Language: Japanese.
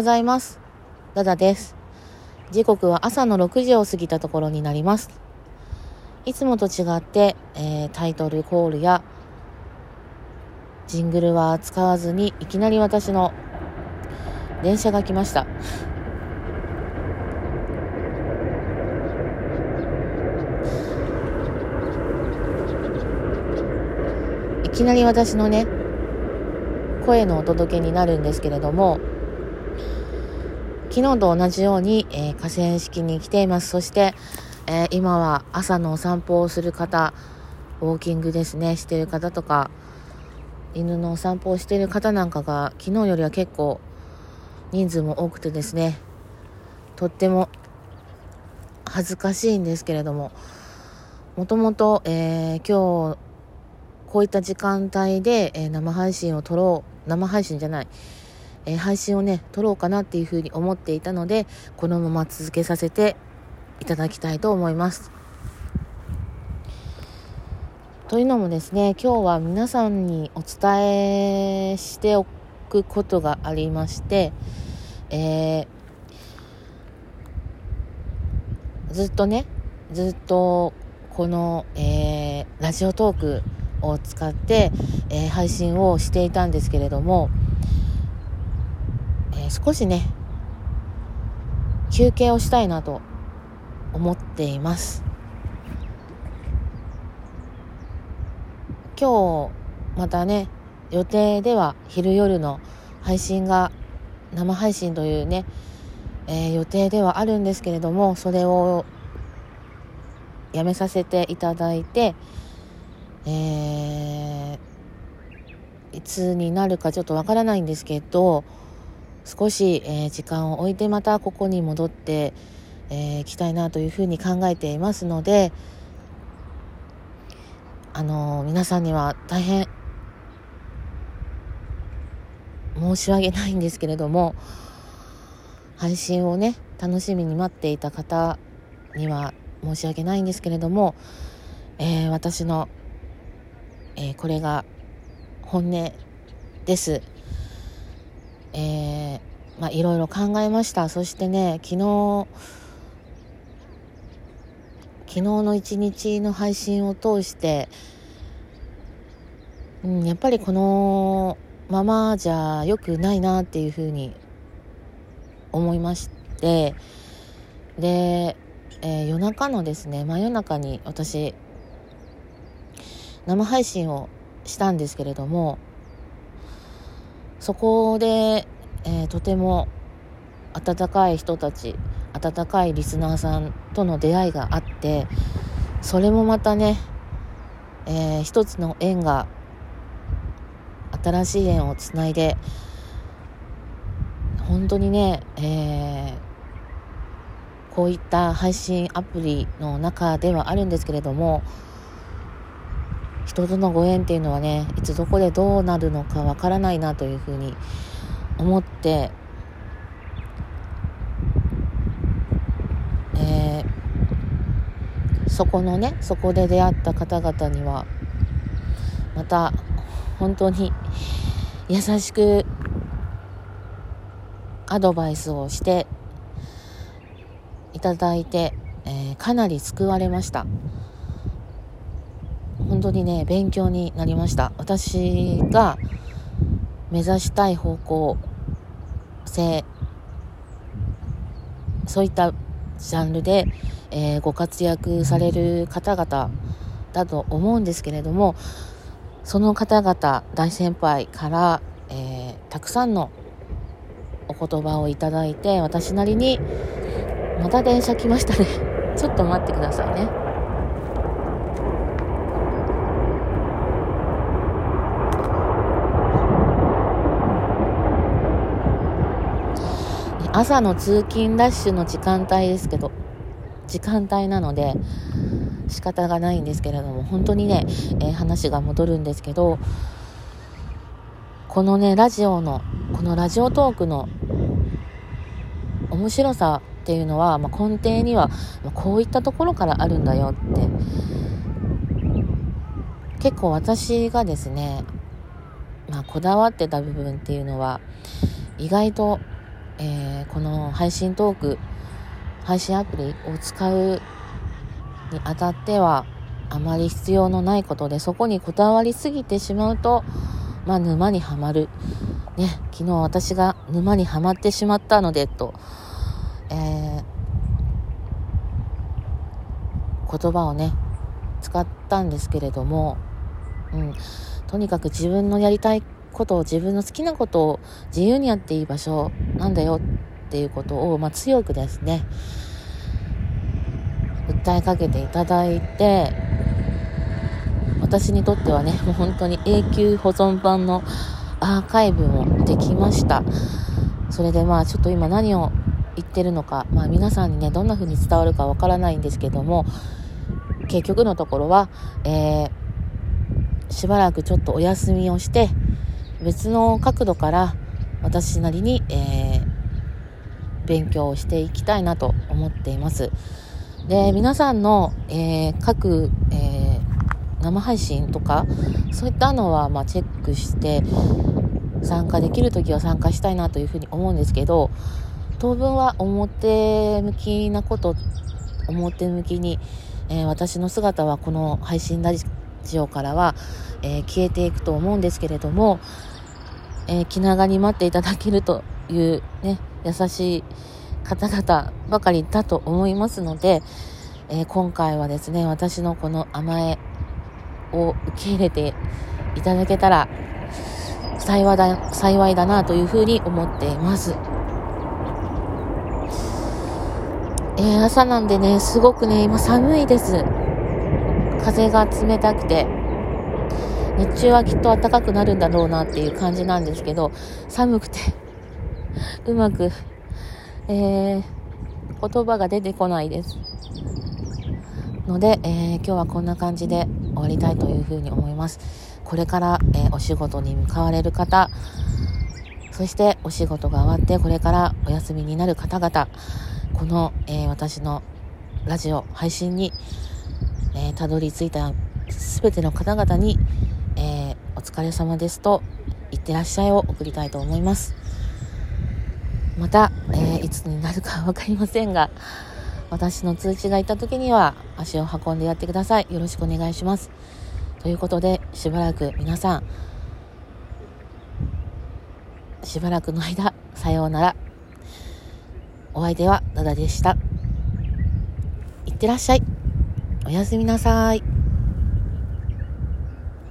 ございます。ダダです。時刻は朝の6時を過ぎたところになります。いつもと違って、えー、タイトルコールやジングルは使わずにいきなり私の電車が来ました。いきなり私のね声のお届けになるんですけれども昨日と同じように、えー、河川敷に来ています。そして、えー、今は朝のお散歩をする方ウォーキングですねしてる方とか犬のお散歩をしてる方なんかが昨日よりは結構人数も多くてですねとっても恥ずかしいんですけれどももともと、えー、今日こういった時間帯で、えー、生配信を撮ろう生配信じゃない、えー、配信をね撮ろうかなっていうふうに思っていたのでこのまま続けさせていただきたいと思います。というのもですね今日は皆さんにお伝えしておくことがありまして、えー、ずっとねずっとこの、えー、ラジオトークを使って、えー、配信をしていたんですけれども、えー、少しね休憩をしたいなと思っています。今日またね予定では昼夜の配信が生配信というね、えー、予定ではあるんですけれどもそれをやめさせていただいて、えー、いつになるかちょっとわからないんですけど少し、えー、時間を置いてまたここに戻ってい、えー、きたいなというふうに考えていますのであの皆さんには大変申し訳ないんですけれども配信をね楽しみに待っていた方には申し訳ないんですけれども、えー、私のえー、これが本音です。えー、まあ、いろいろ考えました。そしてね、昨日、昨日の一日の配信を通して、うん、やっぱりこのままじゃ良くないなっていうふうに思いまして、で、えー、夜中のですね、真夜中に私、生配信をしたんですけれどもそこで、えー、とても温かい人たち温かいリスナーさんとの出会いがあってそれもまたね、えー、一つの縁が新しい縁をつないで本当にね、えー、こういった配信アプリの中ではあるんですけれども人とのご縁っていうのはねいつどこでどうなるのかわからないなというふうに思って、えー、そこのねそこで出会った方々にはまた本当に優しくアドバイスをしていただいて、えー、かなり救われました。本当にね勉強になりました。私が目指したい方向性そういったジャンルで、えー、ご活躍される方々だと思うんですけれどもその方々大先輩から、えー、たくさんのお言葉をいただいて私なりにまた電車来ましたね。ちょっと待ってくださいね。朝の通勤ラッシュの時間帯ですけど、時間帯なので仕方がないんですけれども、本当にね、えー、話が戻るんですけど、このね、ラジオの、このラジオトークの面白さっていうのは、まあ、根底には、まあ、こういったところからあるんだよって、結構私がですね、まあ、こだわってた部分っていうのは、意外とえー、この配信トーク、配信アプリを使うにあたっては、あまり必要のないことで、そこにこだわりすぎてしまうと、まあ、沼にはまる。ね、昨日私が沼にはまってしまったので、と、えー、言葉をね、使ったんですけれども、うん、とにかく自分のやりたいことを自分の好きなことを自由にやっていい場所なんだよっていうことを、まあ、強くですね訴えかけていただいて私にとってはねもう本当に永久保存版のアーカイブもできました。それでまあちょっと今何を言ってるのか、まあ、皆さんにねどんな風に伝わるかわからないんですけども結局のところは、えー、しばらくちょっとお休みをして別の角度から私なりに、えー、勉強をしていきたいなと思っています。で皆さんの、えー、各、えー、生配信とかそういったのは、まあ、チェックして参加できる時は参加したいなというふうに思うんですけど当分は表向きなこと表向きにえー、私の姿はこの配信ラジオからは、えー、消えていくと思うんですけれども、えー、気長に待っていただけるというね、優しい方々ばかりだと思いますので、え今回はですね、私のこの甘えを受け入れていただけたら幸いだ幸いだなというふうに思っています。えー、朝なんでね、すごくね、今寒いです。風が冷たくて。日中はきっと暖かくなるんだろうなっていう感じなんですけど、寒くてうまく、えー、言葉が出てこないです。ので、えー、今日はこんな感じで終わりたいというふうに思います。これから、えー、お仕事に向かわれる方、そしてお仕事が終わってこれからお休みになる方々、この、えー、私のラジオ配信に、えー、たどり着いた全ての方々に、えー、お疲れ様ですと言ってらっしゃいを送りたいと思います。また、えいつになるか分かりませんが、私の通知がいた時には足を運んでやってください。よろしくお願いします。ということで、しばらく皆さん、しばらくの間、さようなら。お相手はダダでした。いってらっしゃい。おやすみなさい。